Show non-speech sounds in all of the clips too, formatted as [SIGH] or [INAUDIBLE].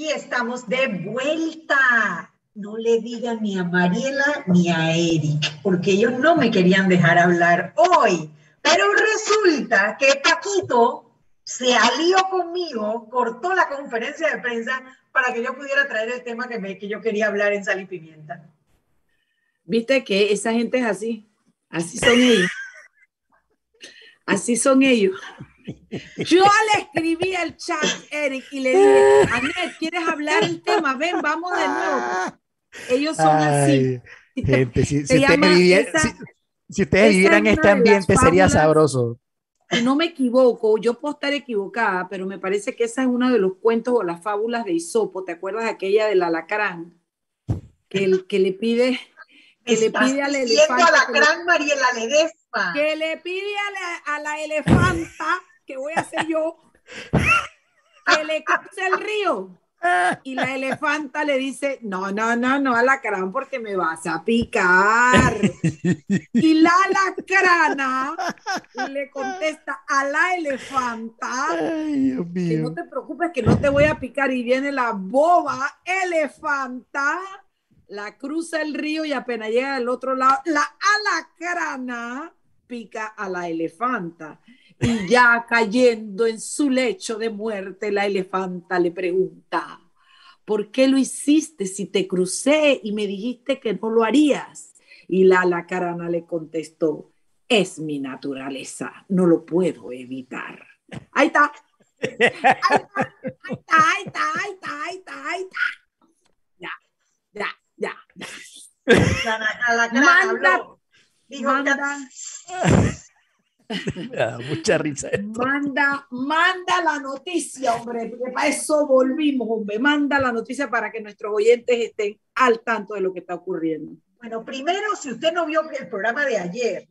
Y estamos de vuelta. No le digan ni a Mariela ni a Eric, porque ellos no me querían dejar hablar hoy. Pero resulta que Paquito se alió conmigo, cortó la conferencia de prensa para que yo pudiera traer el tema que, me, que yo quería hablar en Sal y Pimienta. Viste que esa gente es así, así son ellos. Así son ellos. Yo le escribí al chat, Eric, y le dije, Anet, ¿quieres hablar el tema? Ven, vamos de nuevo. Ellos son así. Gente, si, ustedes vivieran este ambiente sería sabroso. Y no me equivoco, yo puedo estar equivocada, pero me parece que esa es uno de los cuentos o las fábulas de Isopo. ¿Te acuerdas de aquella del alacrán? Que, el, que le pide que le pide al elefante. Alacrán, Mariela Ledesma. Que le pide a la, a la elefanta que voy a hacer yo, que le el río. Y la elefanta le dice, no, no, no, no, alacrán, porque me vas a picar. Y la alacrana le contesta a la elefanta, que no te preocupes, que no te voy a picar. Y viene la boba elefanta, la cruza el río y apenas llega al otro lado, la alacrana pica a la elefanta. Y ya cayendo en su lecho de muerte, la elefanta le pregunta, ¿por qué lo hiciste si te crucé y me dijiste que no lo harías? Y la alacarana le contestó, es mi naturaleza, no lo puedo evitar. Ahí está. Ahí está, ahí está, ahí está, ahí está, ahí está. Ya, ya, ya. La, la, manda, manda, mucha risa. Manda, manda la noticia, hombre, porque para eso volvimos, hombre. Manda la noticia para que nuestros oyentes estén al tanto de lo que está ocurriendo. Bueno, primero, si usted no vio el programa de ayer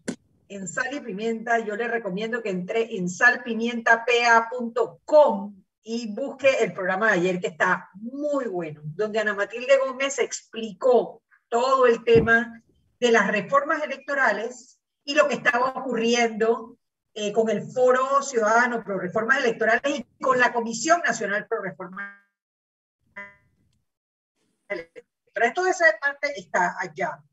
en Sal y Pimienta, yo le recomiendo que entre en salpimientapa.com y busque el programa de ayer que está muy bueno, donde Ana Matilde Gómez explicó todo el tema de las reformas electorales y lo que estaba ocurriendo eh, con el Foro Ciudadano Pro Reformas Electorales y con la Comisión Nacional Pro Reformas Electorales. Toda esa parte está allá.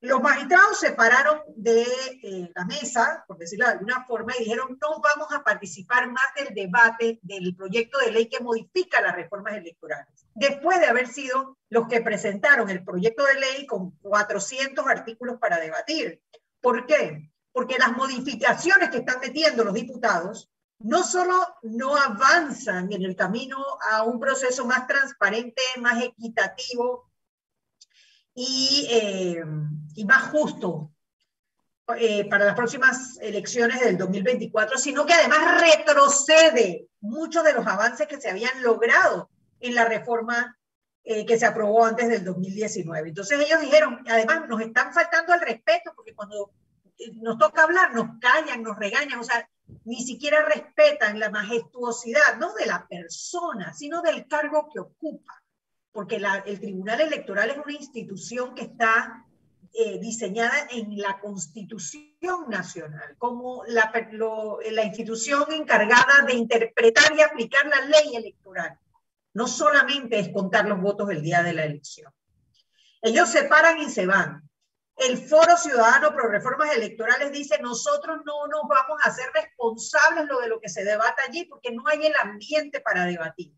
Los magistrados se pararon de eh, la mesa, por decirlo de alguna forma, y dijeron, no vamos a participar más del debate del proyecto de ley que modifica las reformas electorales. Después de haber sido los que presentaron el proyecto de ley con 400 artículos para debatir. ¿Por qué? Porque las modificaciones que están metiendo los diputados no solo no avanzan en el camino a un proceso más transparente, más equitativo y, eh, más justo eh, para las próximas elecciones del 2024, sino que además retrocede muchos de los avances que se habían logrado en la reforma eh, que se aprobó antes del 2019. Entonces ellos dijeron, además nos están faltando al respeto, porque cuando eh, nos toca hablar, nos callan, nos regañan, o sea, ni siquiera respetan la majestuosidad, no de la persona, sino del cargo que ocupa. Porque el Tribunal Electoral es una institución que está eh, diseñada en la Constitución Nacional, como la, la institución encargada de interpretar y aplicar la ley electoral no solamente es contar los votos el día de la elección. Ellos se paran y se van. El Foro Ciudadano Pro Reformas Electorales dice, nosotros no nos vamos a hacer responsables lo de lo que se debata allí porque no hay el ambiente para debatir.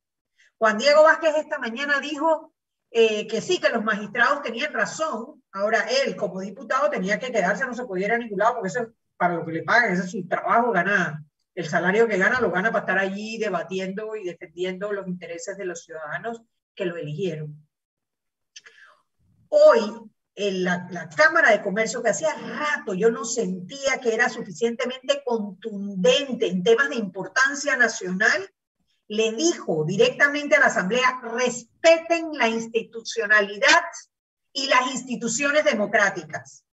Juan Diego Vázquez esta mañana dijo eh, que sí, que los magistrados tenían razón. Ahora él, como diputado, tenía que quedarse, no se podía ir a ningún lado porque eso es para lo que le pagan, ese es su trabajo, gana el salario que gana lo gana para estar allí debatiendo y defendiendo los intereses de los ciudadanos que lo eligieron. Hoy, en la, la, Cámara de Comercio, que hacía rato yo no sentía que era suficientemente contundente en temas de importancia nacional, le dijo directamente a la Asamblea, respeten la institucionalidad y las instituciones democráticas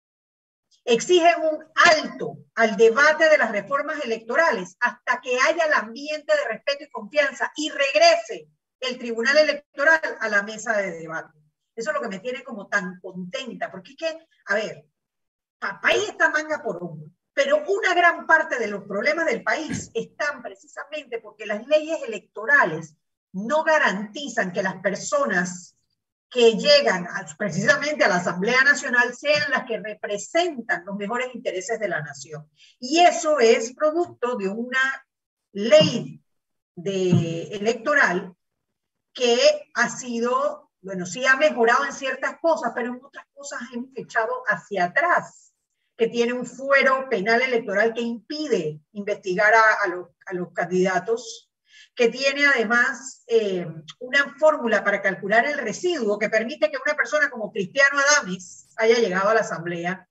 exigen un alto al debate de las reformas electorales hasta que haya el ambiente de respeto y confianza y regrese el Tribunal Electoral a la mesa de debate. Eso es lo que me tiene como tan contenta, porque es que, a ver, país está manga por hombro, pero una gran parte de los problemas del país [CLEARS THROAT] están precisamente porque las leyes electorales no garantizan que las personas que llegan precisamente a la Asamblea Nacional sean las que representan los mejores intereses de la nación. Y eso es producto de una ley electoral que ha sido, bueno, sí ha mejorado en ciertas cosas, pero en otras cosas hemos echado hacia atrás, que tiene un fuero penal electoral que impide investigar a, los, a los candidatos que tiene además eh, una fórmula para calcular el residuo que permite que una persona como Cristiano Adames haya llegado a la Asamblea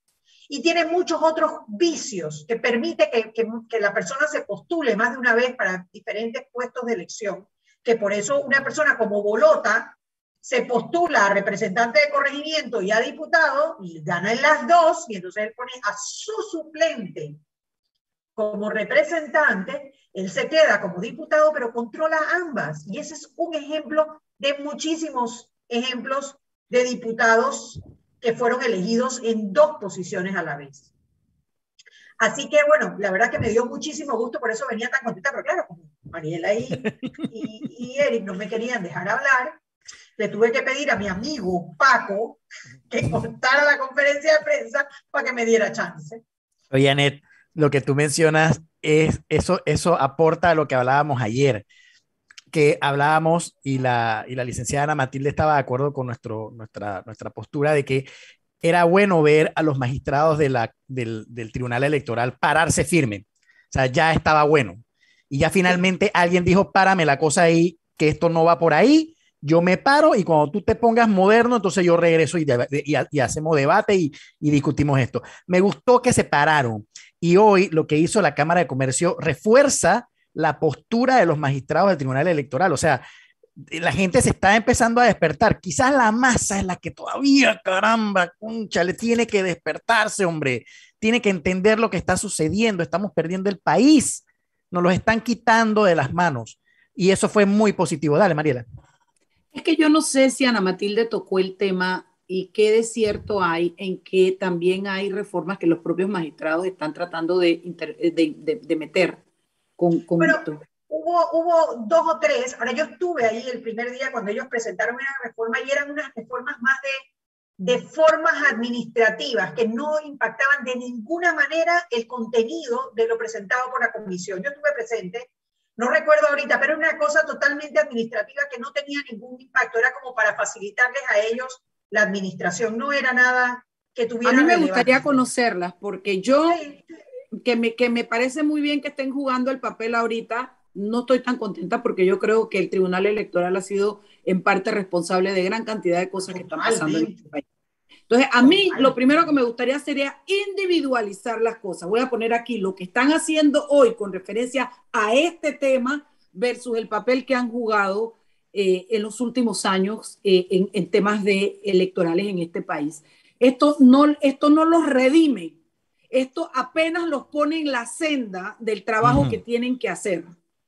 y tiene muchos otros vicios que permite que, que, la persona se postule más de una vez para diferentes puestos de elección, que por eso una persona como Bolota se postula a representante de corregimiento y a diputado y gana en las dos y entonces él pone a su suplente como representante él se queda como diputado, pero controla ambas. Y ese es un ejemplo de muchísimos ejemplos de diputados que fueron elegidos en dos posiciones a la vez. Así que bueno, la verdad que me dio muchísimo gusto, por eso venía tan contenta, pero claro, como Mariela y, y, Eric no me querían dejar hablar, le tuve que pedir a mi amigo Paco que [LAUGHS] contara la conferencia de prensa para que me diera chance. Oye, Anet, lo que tú mencionas es, eso, eso aporta a lo que hablábamos ayer, que hablábamos y la, y la licenciada Ana Matilde estaba de acuerdo con nuestro, nuestra, nuestra postura de que era bueno ver a los magistrados de la, del, del Tribunal Electoral pararse firme. O sea, ya estaba bueno. Y ya finalmente alguien dijo, párame la cosa ahí, que esto no va por ahí, yo me paro y cuando tú te pongas moderno, entonces yo regreso y, y, y hacemos debate y, y, discutimos esto. Me gustó que se pararon, y hoy lo que hizo la Cámara de Comercio refuerza la postura de los magistrados del Tribunal Electoral. O sea, la gente se está empezando a despertar. Quizás la masa es la que todavía, caramba, concha, le tiene que despertarse, hombre. Tiene que entender lo que está sucediendo. Estamos perdiendo el país. Nos lo están quitando de las manos. Y eso fue muy positivo. Dale, Mariela. Es que yo no sé si Ana Matilde tocó el tema y qué de cierto hay en que también hay reformas que los propios magistrados están tratando de, de, de, meter con, con esto. Hubo, hubo dos o tres, ahora yo estuve ahí el primer día cuando ellos presentaron una reforma y eran unas reformas más de, de formas administrativas que no impactaban de ninguna manera el contenido de lo presentado por la comisión. Yo estuve presente, no recuerdo ahorita, pero era una cosa totalmente administrativa que no tenía ningún impacto, era como para facilitarles a ellos la administración, no era nada que tuviera. A mí me gustaría conocerlas porque yo, que, me, que me parece muy bien que estén jugando el papel ahorita, no estoy tan contenta porque yo creo que el Tribunal Electoral ha sido en parte responsable de gran cantidad de cosas que están pasando en este país. Entonces, a mí lo primero que me gustaría sería individualizar las cosas. Voy a poner aquí lo que están haciendo hoy con referencia a este tema versus el papel que han jugado eh, en los últimos años eh, en, temas de electorales en este país. Esto no, esto no los redime, esto apenas los pone en la senda del trabajo que tienen que hacer.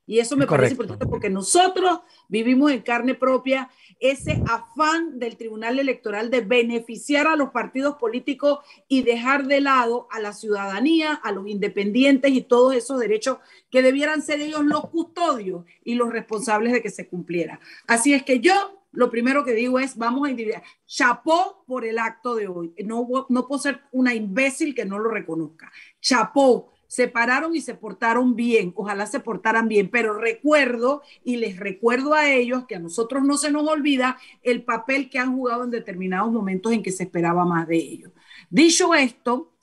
Y eso me parece importante porque nosotros vivimos en carne propia ese afán del Tribunal Electoral de beneficiar a los partidos políticos y dejar de lado a la ciudadanía, a los independientes y todos esos derechos que debieran ser ellos los custodios y los responsables de que se cumpliera. Así es que yo lo primero que digo es, vamos a individuar. Chapó por el acto de hoy. No, no puedo ser una imbécil que no lo reconozca. Chapó se pararon y se portaron bien, ojalá se portaran bien, pero recuerdo y les recuerdo a ellos que a nosotros no se nos olvida el papel que han jugado en determinados momentos en que se esperaba más de ellos. Dicho esto,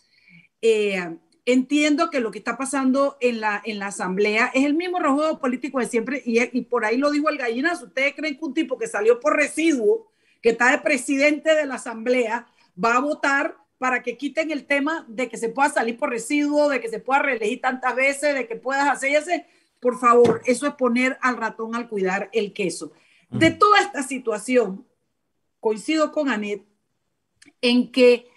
eh, entiendo que lo que está pasando en la, en la asamblea es el mismo juego político de siempre y, y por ahí lo dijo el gallinazo. ¿Ustedes creen que un tipo que salió por residuo, que está de presidente de la asamblea, va a votar para que quiten el tema de que se pueda salir por residuo, de que se pueda reelegir tantas veces, de que puedas hacer y hacer. Por favor, eso es poner al ratón al cuidar el queso. De toda esta situación, coincido con Anet en que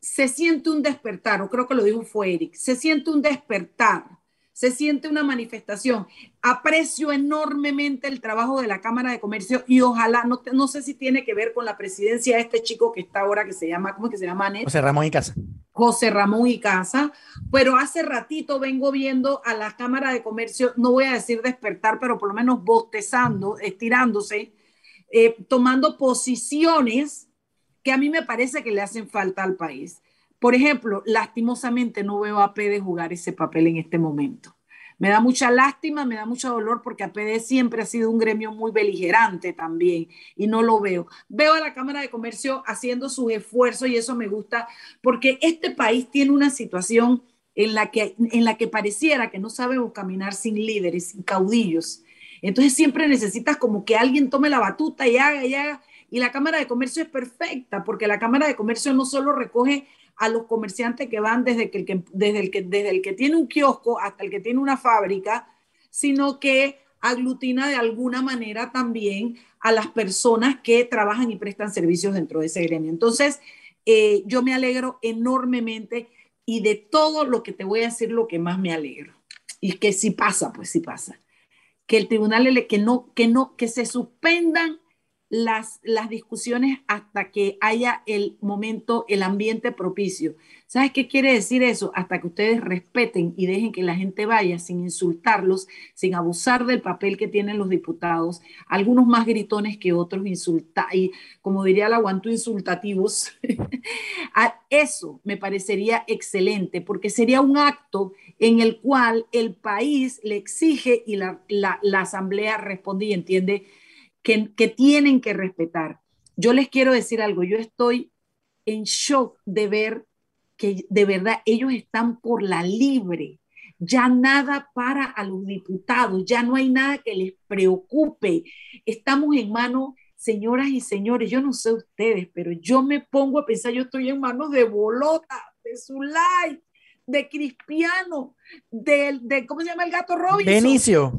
se siente un despertar, o creo que lo dijo fue Eric, se siente un despertar se siente una manifestación. Aprecio enormemente el trabajo de la Cámara de Comercio y ojalá, no, no sé si tiene que ver con la presidencia de este chico que está ahora, que se llama, ¿cómo es que se llama? José Ramón y Casa. José Ramón y Casa, pero hace ratito vengo viendo a la Cámara de Comercio, no voy a decir despertar, pero por lo menos bostezando, estirándose, eh, tomando posiciones que a mí me parece que le hacen falta al país. Por ejemplo, lastimosamente no veo a PD jugar ese papel en este momento. Me da mucha lástima, me da mucho dolor porque APD siempre ha sido un gremio muy beligerante también y no lo veo. Veo a la Cámara de Comercio haciendo sus esfuerzos y eso me gusta porque este país tiene una situación en la que, en la que pareciera que no sabemos caminar sin líderes, sin caudillos. Entonces siempre necesitas como que alguien tome la batuta y haga y haga. Y la Cámara de Comercio es perfecta porque la Cámara de Comercio no solo recoge a los comerciantes que van desde, que el que, desde, el que, desde el que tiene un kiosco hasta el que tiene una fábrica, sino que aglutina de alguna manera también a las personas que trabajan y prestan servicios dentro de ese gremio. Entonces, eh, yo me alegro enormemente y de todo lo que te voy a decir, lo que más me alegro. Y que si pasa, pues si pasa. Que el tribunal, que no, que no, que se suspendan las, las discusiones hasta que haya el momento, el ambiente propicio. ¿Sabes qué quiere decir eso? Hasta que ustedes respeten y dejen que la gente vaya sin insultarlos, sin abusar del papel que tienen los diputados, algunos más gritones que otros, insulta y como diría la guanto, insultativos. [LAUGHS] eso me parecería excelente porque sería un acto en el cual el país le exige y la, la, la asamblea responde y entiende que, tienen que respetar. Yo les quiero decir algo, yo estoy en shock de ver que de verdad ellos están por la libre. Ya nada para a los diputados, ya no hay nada que les preocupe. Estamos en manos, señoras y señores, yo no sé ustedes, pero yo me pongo a pensar, yo estoy en manos de Bolota, de Zulay, de Cristiano, de, de, ¿cómo se llama el gato Robinson? Benicio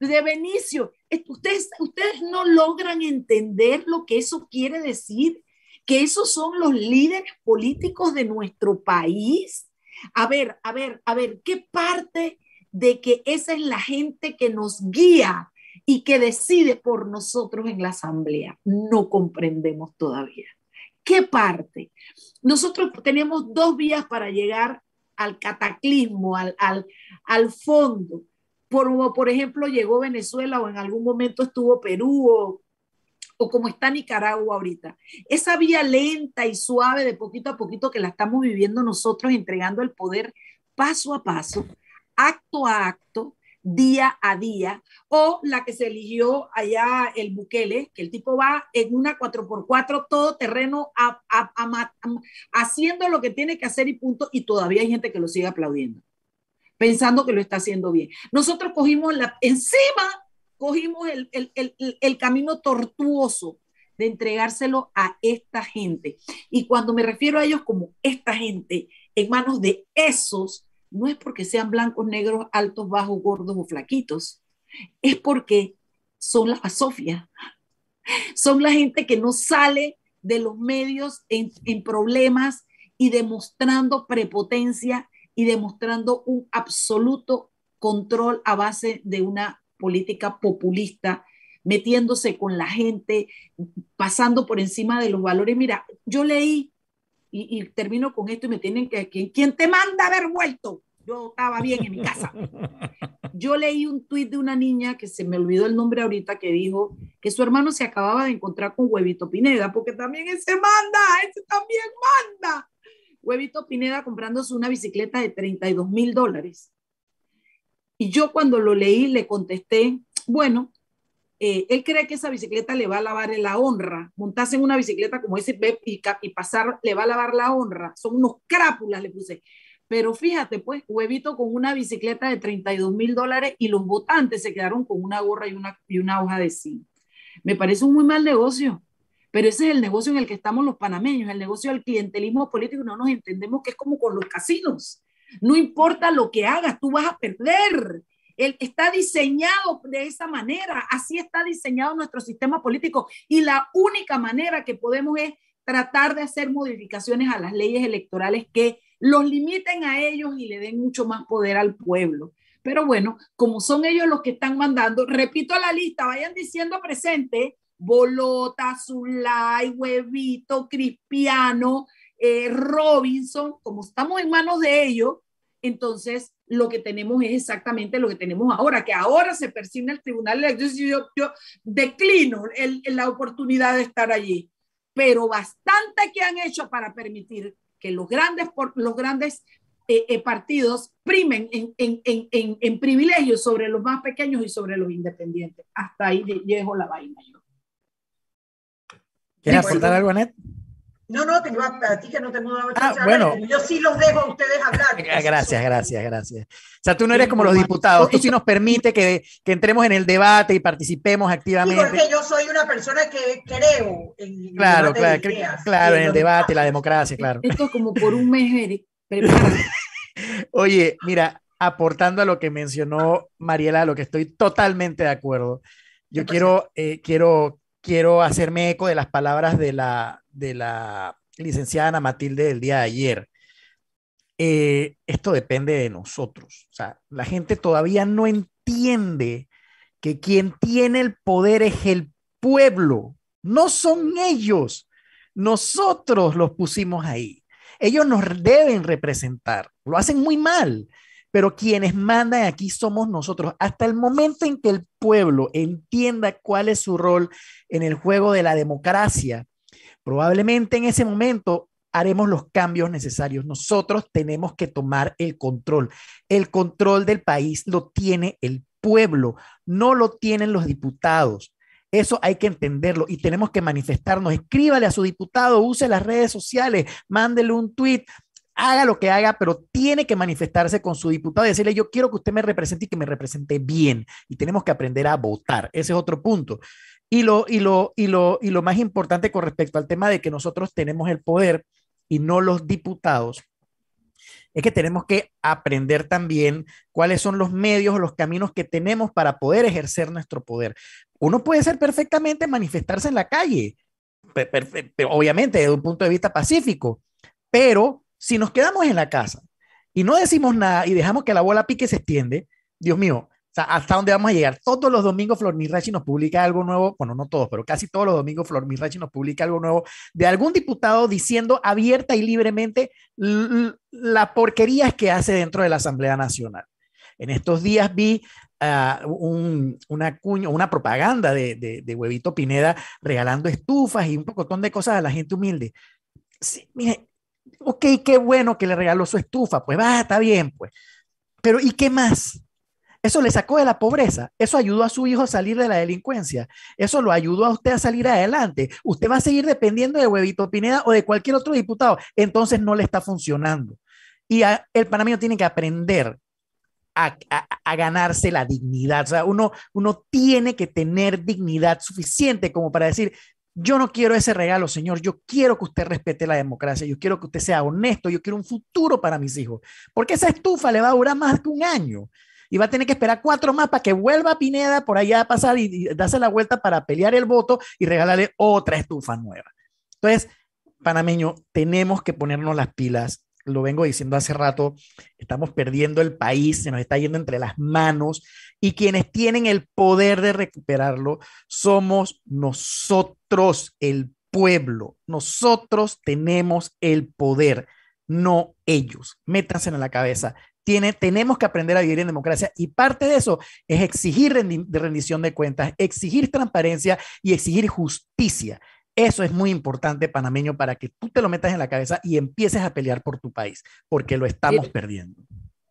de Benicio. Ustedes, ustedes no logran entender lo que eso quiere decir, que esos son los líderes políticos de nuestro país. A ver, a ver, a ver, ¿qué parte de que esa es la gente que nos guía y que decide por nosotros en la asamblea? No comprendemos todavía. ¿Qué parte? Nosotros tenemos dos vías para llegar al cataclismo, al, al, al fondo por, ejemplo llegó Venezuela o en algún momento estuvo Perú o, o como está Nicaragua ahorita. Esa vía lenta y suave de poquito a poquito que la estamos viviendo nosotros, entregando el poder paso a paso, acto a acto, día a día, o la que se eligió allá el Bukele, que el tipo va en una 4x4 todo terreno haciendo lo que tiene que hacer y punto, y todavía hay gente que lo sigue aplaudiendo pensando que lo está haciendo bien. Nosotros cogimos la, encima, cogimos el, el, el, el camino tortuoso de entregárselo a esta gente. Y cuando me refiero a ellos como esta gente, en manos de esos, no es porque sean blancos, negros, altos, bajos, gordos o flaquitos, es porque son la Sofía. Son la gente que no sale de los medios en, en problemas y demostrando prepotencia y demostrando un absoluto control a base de una política populista, metiéndose con la gente, pasando por encima de los valores. Mira, yo leí, y, termino con esto y me tienen que, ¿quién te manda haber vuelto? Yo estaba bien en mi casa. [LAUGHS] Yo leí un tuit de una niña que se me olvidó el nombre ahorita que dijo que su hermano se acababa de encontrar con Huevito Pineda, porque también ese manda, ese también manda. Huevito Pineda comprándose una bicicleta de 32 mil dólares. Y yo cuando lo leí le contesté, bueno, eh, él cree que esa bicicleta le va a lavar la honra. Montarse en una bicicleta como ese y, y pasar le va a lavar la honra. Son unos crápulas, le puse. Pero fíjate, pues, huevito con una bicicleta de 32 mil dólares y los votantes se quedaron con una gorra y una, hoja de zinc. Me parece un muy mal negocio. Pero ese es el negocio en el que estamos los panameños, el negocio del clientelismo político. No nos entendemos que es como con los casinos. No importa lo que hagas, tú vas a perder. Está diseñado de esa manera. Así está diseñado nuestro sistema político. Y la única manera que podemos es tratar de hacer modificaciones a las leyes electorales que los limiten a ellos y le den mucho más poder al pueblo. Pero bueno, como son ellos los que están mandando, repito la lista, vayan diciendo presente bolota, zulay, huevito, crispiano, eh, Robinson, como estamos en manos de ellos, entonces lo que tenemos es exactamente lo que tenemos ahora, que ahora se persigue el tribunal electoral. Yo, yo declino el, la oportunidad de estar allí, pero bastante que han hecho para permitir que los grandes, los grandes eh, eh, partidos primen en, en, en, en, privilegios sobre los más pequeños y sobre los independientes. Hasta ahí llego la vaina yo. ¿Quieres aportar algo, Anet? No, no, tengo a, ti que no tengo dado ah, bueno. Yo sí los dejo a ustedes hablar. [LAUGHS] Gracias, gracias, gracias. O sea, tú no eres como los diputados, tú sí nos permite que, que entremos en el debate y participemos activamente. Sí, porque yo soy una persona que creo en Claro, claro, claro, en el debate, la democracia, claro. Esto es como por un mes, Eric. [LAUGHS] Oye, mira, aportando a lo que mencionó Mariela, a lo que estoy totalmente de acuerdo. Yo quiero, eh, quiero, quiero hacerme eco de las palabras de la, de la licenciada Ana Matilde del día de ayer. Eh, esto depende de nosotros. O sea, la gente todavía no entiende que quien tiene el poder es el pueblo, no son ellos. Nosotros los pusimos ahí. Ellos nos deben representar. Lo hacen muy mal, pero quienes mandan aquí somos nosotros. Hasta el momento en que el pueblo entienda cuál es su rol en el juego de la democracia, Probablemente en ese momento haremos los cambios necesarios. Nosotros tenemos que tomar el control. El control del país lo tiene el pueblo, no lo tienen los diputados. Eso hay que entenderlo y tenemos que manifestarnos. Escríbale a su diputado, use las redes sociales, mándele un tweet, haga lo que haga, pero tiene que manifestarse con su diputado y decirle, yo quiero que usted me represente y que me represente bien. Y tenemos que aprender a votar. Ese es otro punto. Y lo, y, lo, y, lo, y lo más importante con respecto al tema de que nosotros tenemos el poder y no los diputados, es que tenemos que aprender también cuáles son los medios los caminos que tenemos para poder ejercer nuestro poder. Uno puede ser perfectamente manifestarse en la calle, obviamente desde un punto de vista pacífico, pero si nos quedamos en la casa y no decimos nada y dejamos que la bola pique se extiende, Dios mío, ¿hasta dónde vamos a llegar? Todos los domingos Flor Mirachi nos publica algo nuevo, bueno, no todos, pero casi todos los domingos Flor Mirachi nos publica algo nuevo de algún diputado diciendo abierta y libremente la porquería que hace dentro de la Asamblea Nacional. En estos días vi un, una, cuño, una propaganda de, de, de, Huevito Pineda regalando estufas y un pocotón de cosas a la gente humilde. Sí, mire, ok, qué bueno que le regaló su estufa, pues va, está bien, pues. Pero ¿y qué más? Eso le sacó de la pobreza, eso ayudó a su hijo a salir de la delincuencia, eso lo ayudó a usted a salir adelante. Usted va a seguir dependiendo de Huevito Pineda o de cualquier otro diputado, entonces no le está funcionando. Y el panameño tiene que aprender a, ganarse la dignidad. O sea, uno, uno tiene que tener dignidad suficiente como para decir, yo no quiero ese regalo, señor. Yo quiero que usted respete la democracia. Yo quiero que usted sea honesto. Yo quiero un futuro para mis hijos. Porque esa estufa le va a durar más que un año y va a tener que esperar cuatro más para que vuelva Pineda por allá a pasar y, darse la vuelta para pelear el voto y regalarle otra estufa nueva. Entonces, panameño, tenemos que ponernos las pilas. Lo vengo diciendo hace rato, estamos perdiendo el país, se nos está yendo entre las manos y quienes tienen el poder de recuperarlo somos nosotros, el pueblo. Nosotros tenemos el poder, no ellos. Métanse en la cabeza tenemos que aprender a vivir en democracia y parte de eso es exigir rendición de cuentas, exigir transparencia y exigir justicia. Eso es muy importante, panameño, para que tú te lo metas en la cabeza y empieces a pelear por tu país, porque lo estamos perdiendo.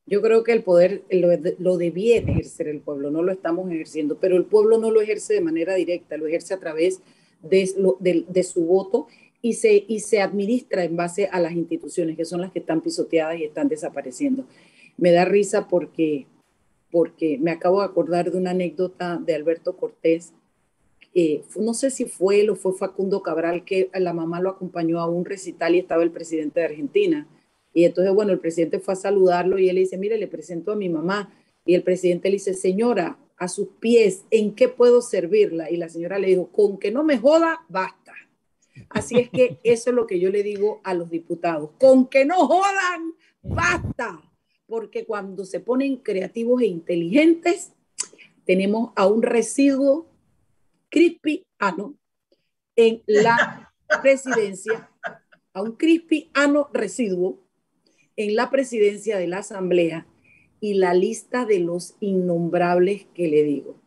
Yo creo que el poder lo, lo debía ejercer el pueblo, no lo estamos ejerciendo, pero el pueblo no lo ejerce de manera directa, lo ejerce a través de, de, de su voto y se, y se administra en base a las instituciones, que son las que están pisoteadas y están desapareciendo me da risa porque, porque me acabo de acordar de una anécdota de Alberto Cortés. Eh, no sé si fue él o fue Facundo Cabral que la mamá lo acompañó a un recital y estaba el presidente de Argentina. Y entonces, bueno, el presidente fue a saludarlo y él le dice, mire, le presento a mi mamá. Y el presidente le dice, señora, a sus pies, ¿en qué puedo servirla? Y la señora le dijo, con que no me joda, basta. Así es que [LAUGHS] eso es lo que yo le digo a los diputados, con que no jodan, basta porque cuando se ponen creativos e inteligentes, tenemos a un residuo crispy, ah, en la [LAUGHS] presidencia a un crispy ano residuo en la presidencia de la Asamblea y la lista de los innombrables que le digo.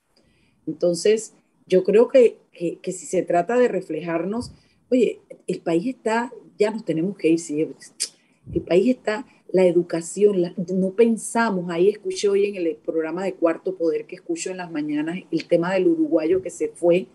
Entonces, yo creo que, que, que si se trata de reflejarnos, oye, el país está, ya nos tenemos que ir, sí, el país está, la educación, no pensamos, ahí escuché hoy en el programa de Cuarto Poder que escucho en las mañanas el tema del uruguayo que se fue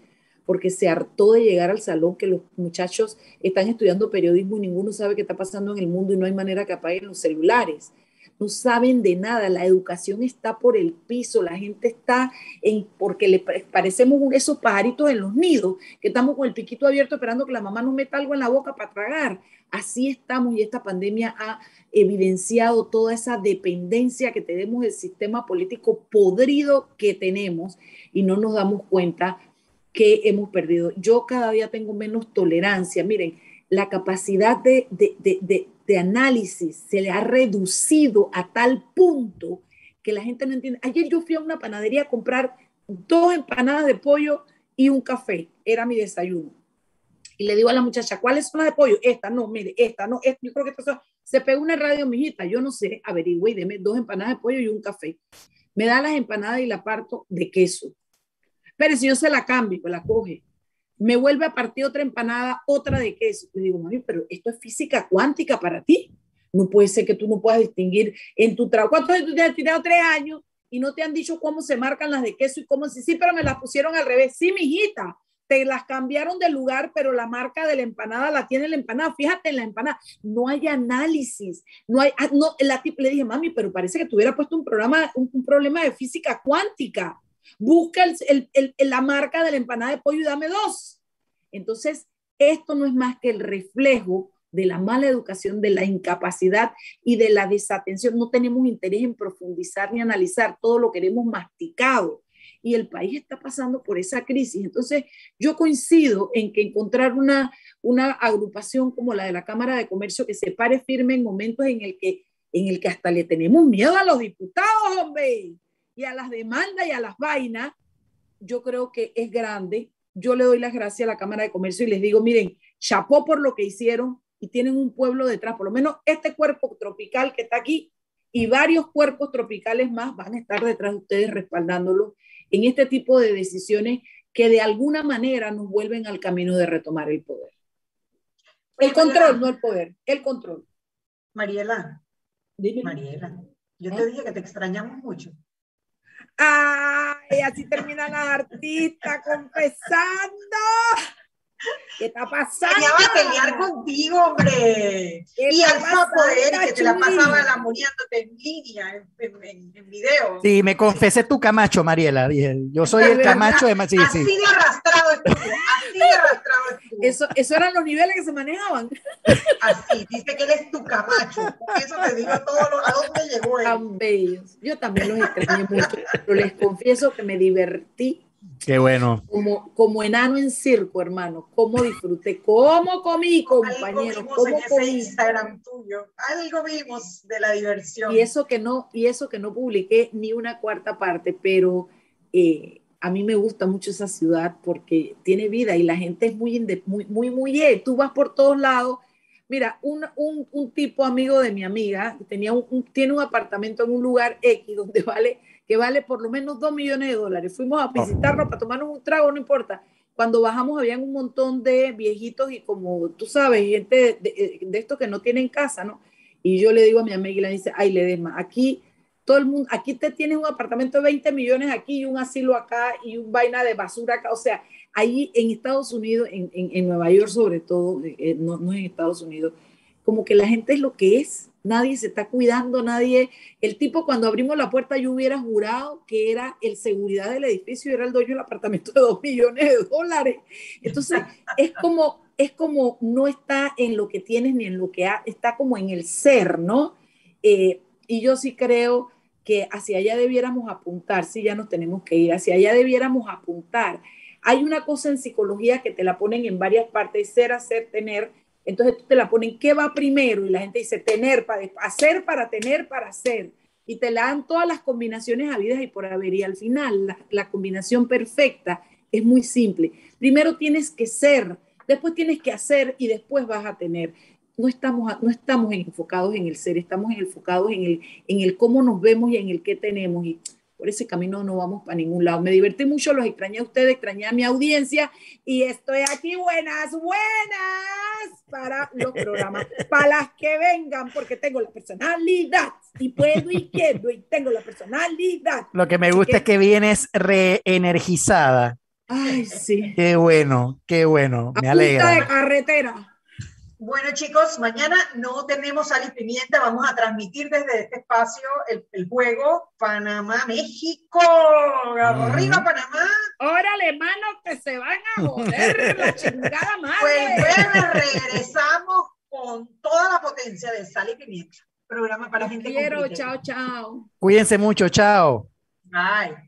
porque se hartó de llegar al salón, que los muchachos están estudiando periodismo y ninguno sabe qué está pasando en el mundo y no hay manera que apaguen los celulares no saben de nada, la educación está por el piso, la gente está en, porque le parecemos esos pajaritos en los nidos, que estamos con el piquito abierto esperando que la mamá nos meta algo en la boca para tragar. Así estamos y esta pandemia ha evidenciado toda esa dependencia que tenemos del sistema político podrido que tenemos y no nos damos cuenta que hemos perdido. Yo cada día tengo menos tolerancia. Miren, la capacidad de, de, análisis se le ha reducido a tal punto que la gente no entiende. Ayer yo fui a una panadería a comprar dos empanadas de pollo y un café. Era mi desayuno. Y le digo a la muchacha, ¿cuáles son las de pollo? Esta, no, mire, esta, no, esta. yo creo que esta Se pegó una radio, mijita, yo no sé, averigüe y deme dos empanadas de pollo y un café. Me da las empanadas y la parto de queso. Pero si yo se la cambio, pues la coge me vuelve a partir otra empanada, otra de queso. Le digo, mami, pero esto es física cuántica para ti. No puede ser que tú no puedas distinguir en tu trabajo. ¿Cuántos años tú has tirado tres años y no te han dicho cómo se marcan las de queso y cómo sí, sí, pero me las pusieron al revés. Sí, mijita, te las cambiaron de lugar, pero la marca de la empanada la tiene la empanada. Fíjate en la empanada, no hay análisis, no hay, ah, no, la le dije, mami, pero parece que tuviera puesto un programa, un problema de física cuántica busca el, el, la marca de la empanada de pollo y dame dos. Entonces, esto no es más que el reflejo de la mala educación, de la incapacidad y de la desatención. No tenemos interés en profundizar ni analizar, todo lo queremos masticado. Y el país está pasando por esa crisis. Entonces, yo coincido en que encontrar una, una agrupación como la de la Cámara de Comercio que se pare firme en momentos en el que, en el que hasta le tenemos miedo a los diputados, hombre y a las demandas y a las vainas, yo creo que es grande. Yo le doy las gracias a la Cámara de Comercio y les digo, miren, chapó por lo que hicieron y tienen un pueblo detrás, por lo menos este cuerpo tropical que está aquí y varios cuerpos tropicales más van a estar detrás de ustedes respaldándolo en este tipo de decisiones que de alguna manera nos vuelven al camino de retomar el poder. El control, no el poder, el control. Mariela, Dime. Mariela, yo te ¿Eh? dije que te extrañamos mucho. Ay, así terminan las artistas confesando. ¿Qué está pasando? Quería pelear contigo, hombre. Y al poder que te la pasaba lamoneándote en línea, en, en, en, video. Sí, me confesé tu Camacho, Mariela. Dije, yo soy el Camacho de sí, Así de arrastrado estuvo, así de arrastrado estuvo. Eso, eso eran los niveles que se manejaban. Así, dice que eres tu Camacho. Eso te digo todo lo, a dónde llegó él. Tan bellos. Yo también los extrañé mucho, pero les confieso que me divertí Qué bueno. Como, como enano en circo, hermano. ¿Cómo disfruté? ¿Cómo comí, compañero? ¿Cómo comí? Instagram tuyo. Algo vimos de la diversión. Y eso que no, y eso que no publiqué ni una cuarta parte, pero eh, a mí me gusta mucho esa ciudad porque tiene vida y la gente es muy, muy, muy, muy, eh, tú vas por todos lados. Mira, un, un, un tipo amigo de mi amiga tenía un, tiene un apartamento en un lugar X donde [LAUGHS] vale que vale por lo menos dos millones de dólares. Fuimos a visitarlo para tomarnos un trago, no importa. Cuando bajamos habían un montón de viejitos y como tú sabes, gente de, de, estos que no tienen casa, ¿no? Y yo le digo a mi amiga y le dice, ay, Ledesma, aquí todo el mundo, aquí te tienes un apartamento de 20 millones aquí y un asilo acá y un vaina de basura acá. O sea, ahí en Estados Unidos, en, en, en Nueva York sobre todo, eh, no, no en Estados Unidos, como que la gente es lo que es nadie se está cuidando, nadie. El tipo cuando abrimos la puerta yo hubiera jurado que era el seguridad del edificio y era el dueño del apartamento de dos millones de dólares. Entonces es como, es como no está en lo que tienes ni en lo que ha, está como en el ser, ¿no? Eh, y yo sí creo que hacia allá debiéramos apuntar, si ya nos tenemos que ir, hacia allá debiéramos apuntar. Hay una cosa en psicología que te la ponen en varias partes, ser, hacer, tener, entonces tú te la ponen, ¿qué va primero? Y la gente dice, tener, para, hacer para tener, para hacer. Y te la dan todas las combinaciones habidas y por haber. Y al final, la, combinación perfecta es muy simple. Primero tienes que ser, después tienes que hacer y después vas a tener. no estamos, no estamos enfocados en el ser, estamos enfocados en el, en el cómo nos vemos y en el qué tenemos. Por ese camino no vamos para ningún lado. Me divertí mucho, los extrañé a ustedes, extrañé a mi audiencia y estoy aquí buenas, buenas para los programas, para las que vengan, porque tengo la personalidad y puedo y quiero y tengo la personalidad. Lo que me gusta es que vienes reenergizada. Ay, sí. Qué bueno, qué bueno, me a alegra. de carretera. Bueno, chicos, mañana no tenemos sal y pimienta. Vamos a transmitir desde este espacio el, el juego Panamá-México. ¡Arriba, Panamá! Órale, mano, que se van a joder [LAUGHS] la chingada madre. Pues regresamos con toda la potencia de sal y pimienta. Programa para gente Quiero, chao, chao. Cuídense mucho, chao. Bye.